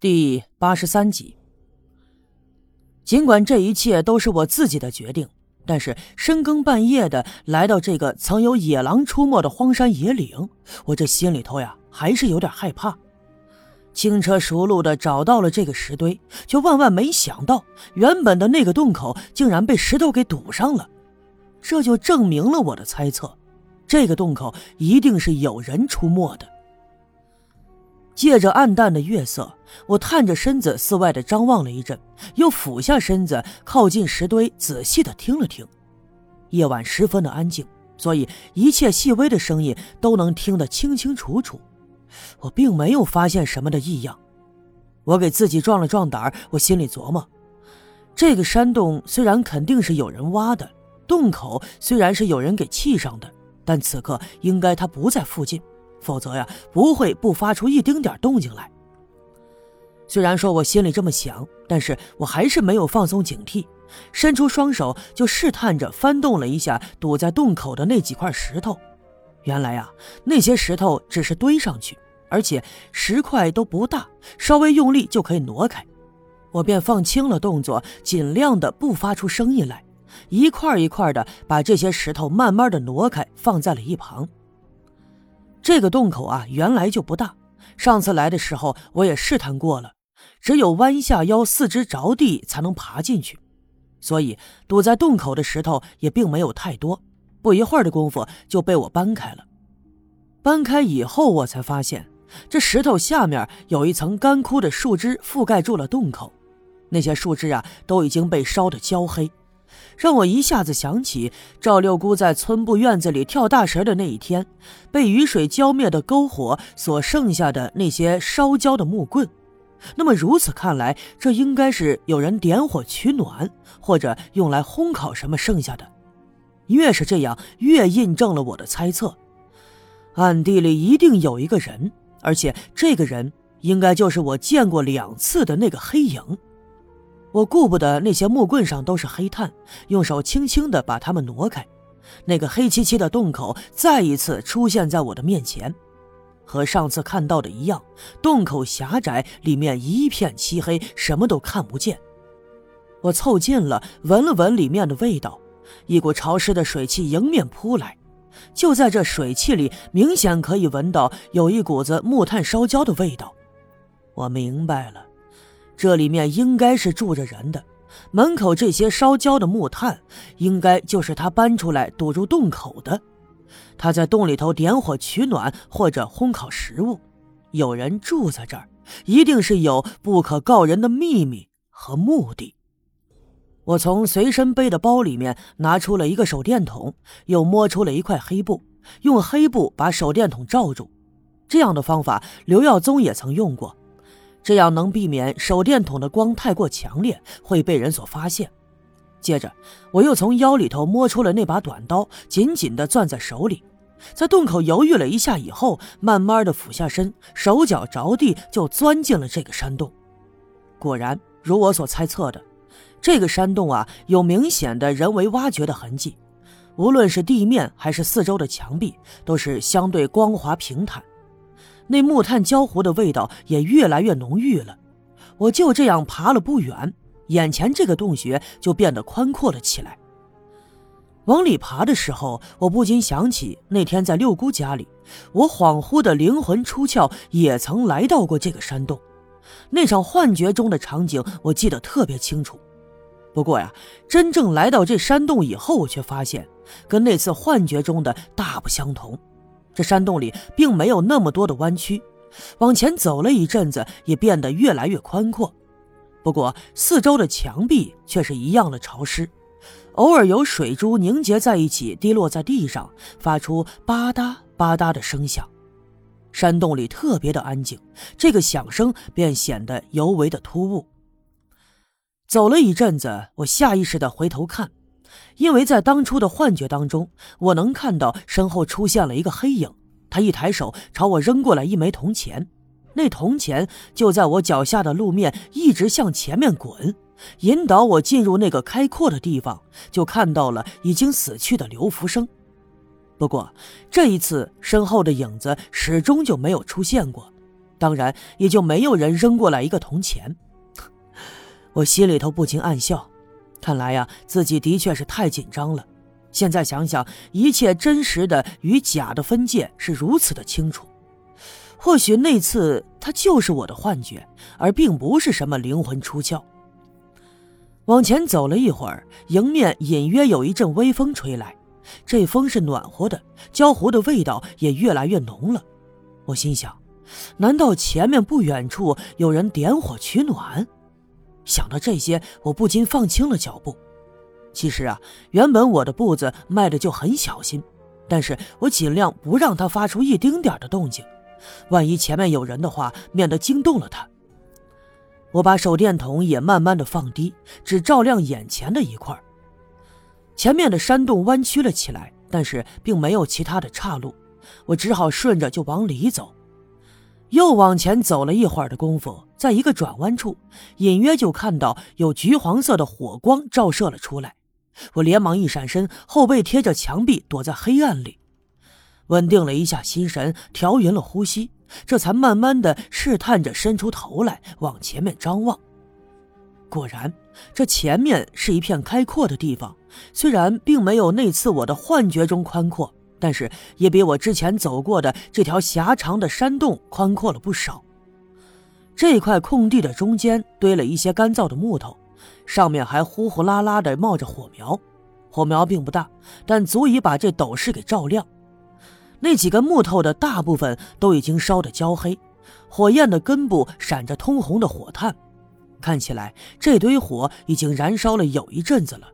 第八十三集。尽管这一切都是我自己的决定，但是深更半夜的来到这个曾有野狼出没的荒山野岭，我这心里头呀还是有点害怕。轻车熟路的找到了这个石堆，却万万没想到，原本的那个洞口竟然被石头给堵上了。这就证明了我的猜测，这个洞口一定是有人出没的。借着暗淡的月色，我探着身子四外的张望了一阵，又俯下身子靠近石堆，仔细的听了听。夜晚十分的安静，所以一切细微的声音都能听得清清楚楚。我并没有发现什么的异样。我给自己壮了壮胆我心里琢磨：这个山洞虽然肯定是有人挖的，洞口虽然是有人给砌上的，但此刻应该他不在附近。否则呀，不会不发出一丁点动静来。虽然说我心里这么想，但是我还是没有放松警惕，伸出双手就试探着翻动了一下堵在洞口的那几块石头。原来呀，那些石头只是堆上去，而且石块都不大，稍微用力就可以挪开。我便放轻了动作，尽量的不发出声音来，一块一块的把这些石头慢慢的挪开，放在了一旁。这个洞口啊，原来就不大。上次来的时候，我也试探过了，只有弯下腰、四肢着地才能爬进去，所以堵在洞口的石头也并没有太多。不一会儿的功夫就被我搬开了。搬开以后，我才发现这石头下面有一层干枯的树枝覆盖住了洞口，那些树枝啊都已经被烧得焦黑。让我一下子想起赵六姑在村部院子里跳大神的那一天，被雨水浇灭的篝火所剩下的那些烧焦的木棍。那么如此看来，这应该是有人点火取暖，或者用来烘烤什么剩下的。越是这样，越印证了我的猜测：暗地里一定有一个人，而且这个人应该就是我见过两次的那个黑影。我顾不得那些木棍上都是黑炭，用手轻轻地把它们挪开。那个黑漆漆的洞口再一次出现在我的面前，和上次看到的一样，洞口狭窄，里面一片漆黑，什么都看不见。我凑近了，闻了闻里面的味道，一股潮湿的水汽迎面扑来。就在这水汽里，明显可以闻到有一股子木炭烧焦的味道。我明白了。这里面应该是住着人的，门口这些烧焦的木炭，应该就是他搬出来堵住洞口的。他在洞里头点火取暖或者烘烤食物，有人住在这儿，一定是有不可告人的秘密和目的。我从随身背的包里面拿出了一个手电筒，又摸出了一块黑布，用黑布把手电筒罩住。这样的方法，刘耀宗也曾用过。这样能避免手电筒的光太过强烈会被人所发现。接着，我又从腰里头摸出了那把短刀，紧紧地攥在手里。在洞口犹豫了一下以后，慢慢地俯下身，手脚着地就钻进了这个山洞。果然，如我所猜测的，这个山洞啊有明显的人为挖掘的痕迹，无论是地面还是四周的墙壁，都是相对光滑平坦。那木炭焦糊的味道也越来越浓郁了。我就这样爬了不远，眼前这个洞穴就变得宽阔了起来。往里爬的时候，我不禁想起那天在六姑家里，我恍惚的灵魂出窍，也曾来到过这个山洞。那场幻觉中的场景，我记得特别清楚。不过呀，真正来到这山洞以后，我却发现跟那次幻觉中的大不相同。这山洞里并没有那么多的弯曲，往前走了一阵子，也变得越来越宽阔。不过四周的墙壁却是一样的潮湿，偶尔有水珠凝结在一起，滴落在地上，发出吧嗒吧嗒的声响。山洞里特别的安静，这个响声便显得尤为的突兀。走了一阵子，我下意识的回头看。因为在当初的幻觉当中，我能看到身后出现了一个黑影，他一抬手朝我扔过来一枚铜钱，那铜钱就在我脚下的路面一直向前面滚，引导我进入那个开阔的地方，就看到了已经死去的刘福生。不过这一次身后的影子始终就没有出现过，当然也就没有人扔过来一个铜钱。我心里头不禁暗笑，看来呀，自己的确是太紧张了。现在想想，一切真实的与假的分界是如此的清楚。或许那次他就是我的幻觉，而并不是什么灵魂出窍。往前走了一会儿，迎面隐约有一阵微风吹来，这风是暖和的，焦糊的味道也越来越浓了。我心想，难道前面不远处有人点火取暖？想到这些，我不禁放轻了脚步。其实啊，原本我的步子迈的就很小心，但是我尽量不让它发出一丁点的动静，万一前面有人的话，免得惊动了他。我把手电筒也慢慢的放低，只照亮眼前的一块。前面的山洞弯曲了起来，但是并没有其他的岔路，我只好顺着就往里走。又往前走了一会儿的功夫，在一个转弯处，隐约就看到有橘黄色的火光照射了出来。我连忙一闪身，后背贴着墙壁，躲在黑暗里，稳定了一下心神，调匀了呼吸，这才慢慢的试探着伸出头来往前面张望。果然，这前面是一片开阔的地方，虽然并没有那次我的幻觉中宽阔。但是也比我之前走过的这条狭长的山洞宽阔了不少。这块空地的中间堆了一些干燥的木头，上面还呼呼啦啦地冒着火苗。火苗并不大，但足以把这斗室给照亮。那几根木头的大部分都已经烧得焦黑，火焰的根部闪着通红的火炭，看起来这堆火已经燃烧了有一阵子了。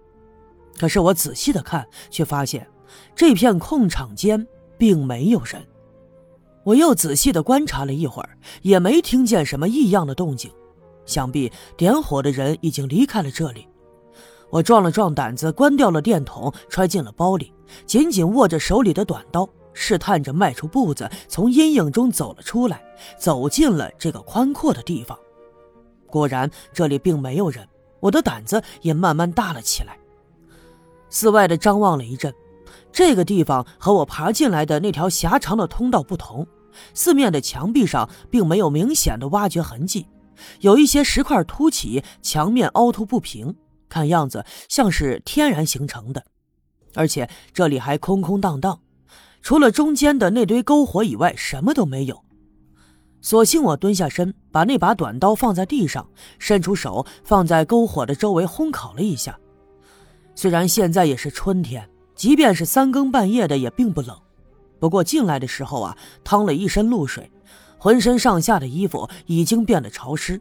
可是我仔细的看，却发现。这片空场间并没有人，我又仔细的观察了一会儿，也没听见什么异样的动静，想必点火的人已经离开了这里。我壮了壮胆子，关掉了电筒，揣进了包里，紧紧握着手里的短刀，试探着迈出步子，从阴影中走了出来，走进了这个宽阔的地方。果然，这里并没有人，我的胆子也慢慢大了起来。四外的张望了一阵。这个地方和我爬进来的那条狭长的通道不同，四面的墙壁上并没有明显的挖掘痕迹，有一些石块凸起，墙面凹凸不平，看样子像是天然形成的。而且这里还空空荡荡，除了中间的那堆篝火以外，什么都没有。索性我蹲下身，把那把短刀放在地上，伸出手放在篝火的周围烘烤了一下。虽然现在也是春天。即便是三更半夜的，也并不冷。不过进来的时候啊，淌了一身露水，浑身上下的衣服已经变得潮湿。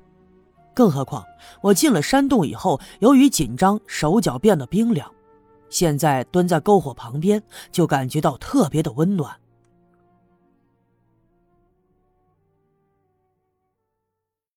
更何况我进了山洞以后，由于紧张，手脚变得冰凉。现在蹲在篝火旁边，就感觉到特别的温暖。